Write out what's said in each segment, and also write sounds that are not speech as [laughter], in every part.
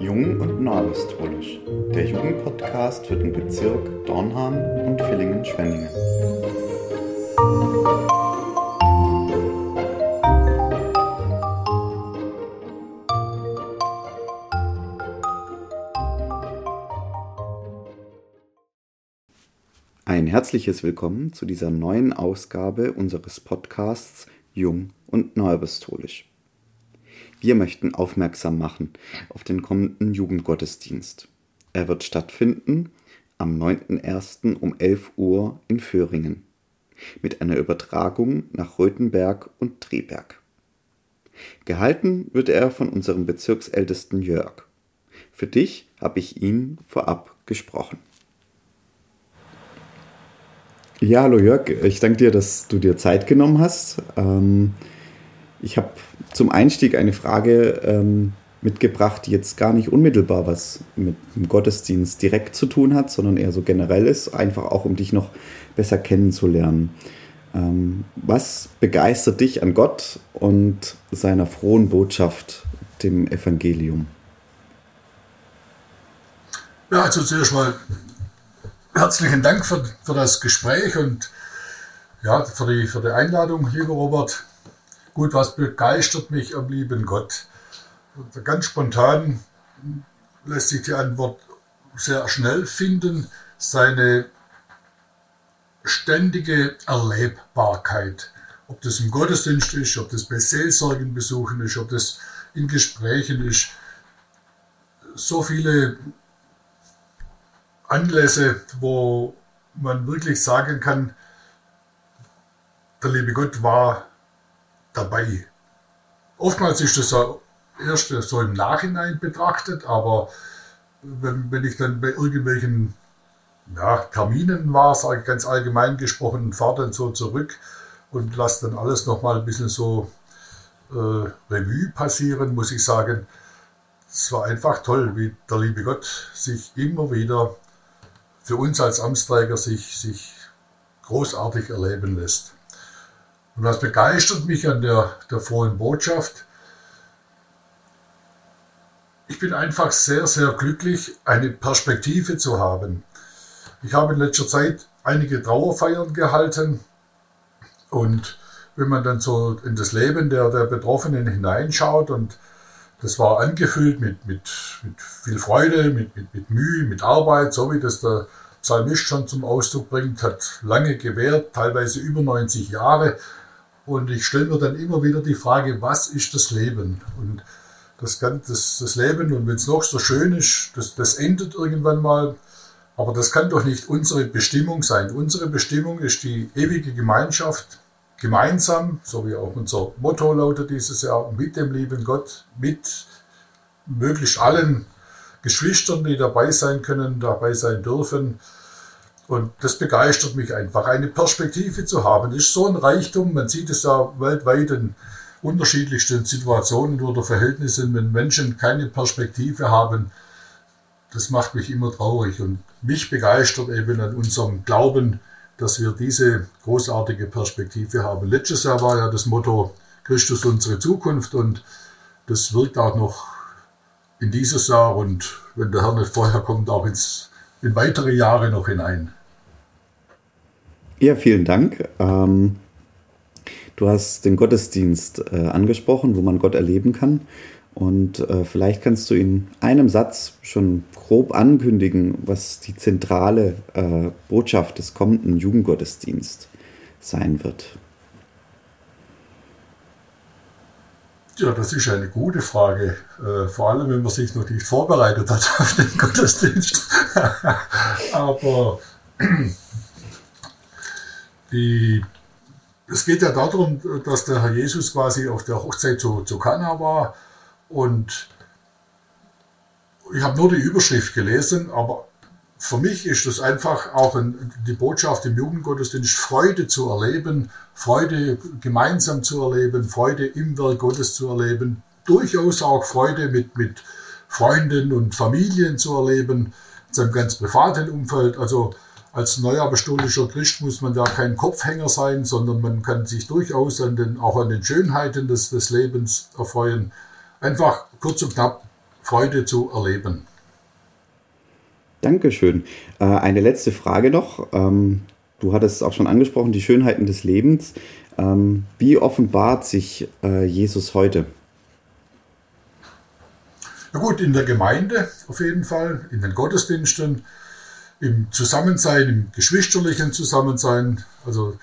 Jung und Neuapostolisch, der Jugendpodcast für den Bezirk Dornhahn und Villingen-Schwenningen. Ein herzliches Willkommen zu dieser neuen Ausgabe unseres Podcasts Jung und Neuapostolisch. Wir möchten aufmerksam machen auf den kommenden Jugendgottesdienst. Er wird stattfinden am 9.01. um 11 Uhr in Föhringen mit einer Übertragung nach Röthenberg und Triberg. Gehalten wird er von unserem Bezirksältesten Jörg. Für dich habe ich ihn vorab gesprochen. Ja, hallo Jörg, ich danke dir, dass du dir Zeit genommen hast. Ähm, ich habe zum Einstieg eine Frage ähm, mitgebracht, die jetzt gar nicht unmittelbar was mit dem Gottesdienst direkt zu tun hat, sondern eher so generell ist, einfach auch um dich noch besser kennenzulernen. Ähm, was begeistert dich an Gott und seiner frohen Botschaft, dem Evangelium? Ja, also zuerst mal herzlichen Dank für, für das Gespräch und ja, für die, für die Einladung, lieber Robert. Gut, was begeistert mich am lieben Gott? Ganz spontan lässt sich die Antwort sehr schnell finden. Seine ständige Erlebbarkeit. Ob das im Gottesdienst ist, ob das bei Seelsorgenbesuchen ist, ob das in Gesprächen ist. So viele Anlässe, wo man wirklich sagen kann, der liebe Gott war dabei. Oftmals ist das erst so im Nachhinein betrachtet, aber wenn, wenn ich dann bei irgendwelchen ja, Terminen war, sage ich ganz allgemein gesprochen, fahre dann so zurück und lasse dann alles nochmal ein bisschen so äh, Revue passieren, muss ich sagen, es war einfach toll, wie der liebe Gott sich immer wieder für uns als Amtsträger sich, sich großartig erleben lässt. Und was begeistert mich an der, der frohen Botschaft? Ich bin einfach sehr, sehr glücklich, eine Perspektive zu haben. Ich habe in letzter Zeit einige Trauerfeiern gehalten und wenn man dann so in das Leben der, der Betroffenen hineinschaut und das war angefüllt mit, mit, mit viel Freude, mit, mit, mit Mühe, mit Arbeit, so wie das der Psalmist schon zum Ausdruck bringt, hat lange gewährt, teilweise über 90 Jahre. Und ich stelle mir dann immer wieder die Frage, was ist das Leben? Und das, das, das Leben, und wenn es noch so schön ist, das, das endet irgendwann mal. Aber das kann doch nicht unsere Bestimmung sein. Unsere Bestimmung ist die ewige Gemeinschaft gemeinsam, so wie auch unser Motto lautet dieses Jahr, mit dem lieben Gott, mit möglichst allen Geschwistern, die dabei sein können, dabei sein dürfen. Und das begeistert mich einfach, eine Perspektive zu haben. Das ist so ein Reichtum, man sieht es ja weltweit in unterschiedlichsten Situationen oder Verhältnissen, wenn Menschen keine Perspektive haben. Das macht mich immer traurig und mich begeistert eben an unserem Glauben, dass wir diese großartige Perspektive haben. Letztes Jahr war ja das Motto Christus unsere Zukunft und das wirkt auch noch in dieses Jahr und wenn der Herr nicht vorher kommt, auch ins, in weitere Jahre noch hinein. Ja, vielen Dank. Ähm, du hast den Gottesdienst äh, angesprochen, wo man Gott erleben kann. Und äh, vielleicht kannst du in einem Satz schon grob ankündigen, was die zentrale äh, Botschaft des kommenden Jugendgottesdienstes sein wird. Ja, das ist eine gute Frage. Äh, vor allem, wenn man sich noch nicht vorbereitet hat auf den Gottesdienst. [laughs] Aber die, es geht ja darum, dass der Herr Jesus quasi auf der Hochzeit zu, zu Kana war und ich habe nur die Überschrift gelesen, aber für mich ist das einfach auch die Botschaft im Jugendgottesdienst, Freude zu erleben, Freude gemeinsam zu erleben, Freude im Werk Gottes zu erleben, durchaus auch Freude mit, mit Freunden und Familien zu erleben, in seinem ganz privaten Umfeld. Also als neuapostolischer Christ muss man da kein Kopfhänger sein, sondern man kann sich durchaus an den, auch an den Schönheiten des, des Lebens erfreuen. Einfach kurz und knapp Freude zu erleben. Dankeschön. Äh, eine letzte Frage noch. Ähm, du hattest es auch schon angesprochen, die Schönheiten des Lebens. Ähm, wie offenbart sich äh, Jesus heute? Ja gut, in der Gemeinde auf jeden Fall, in den Gottesdiensten, im Zusammensein, im geschwisterlichen Zusammensein. Also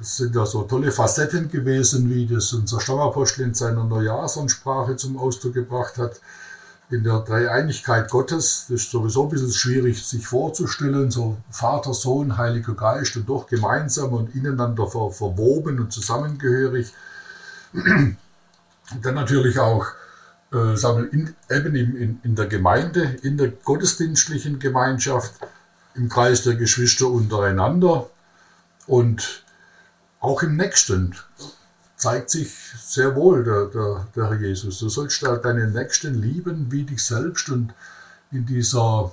es sind ja so tolle Facetten gewesen, wie das unser Stammapostel in seiner Neujahrsansprache zum Ausdruck gebracht hat. In der Dreieinigkeit Gottes, das ist sowieso ein bisschen schwierig sich vorzustellen, so Vater, Sohn, Heiliger Geist und doch gemeinsam und ineinander ver verwoben und zusammengehörig. Dann natürlich auch äh, sagen wir, in, eben in, in, in der Gemeinde, in der gottesdienstlichen Gemeinschaft, im Kreis der Geschwister untereinander und auch im Nächsten zeigt sich sehr wohl der, der, der Herr Jesus. Du sollst deinen Nächsten lieben wie dich selbst und in dieser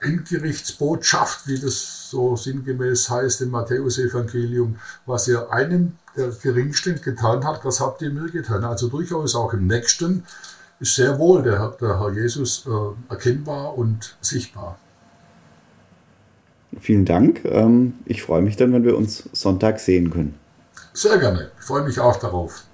Endgerichtsbotschaft, wie das so sinngemäß heißt im Matthäusevangelium, was ihr einem der Geringsten getan habt, das habt ihr mir getan. Also durchaus auch im Nächsten ist sehr wohl der, der Herr Jesus äh, erkennbar und sichtbar. Vielen Dank. Ähm, ich freue mich dann, wenn wir uns Sonntag sehen können. Sehr gerne. Ich freue mich auch darauf.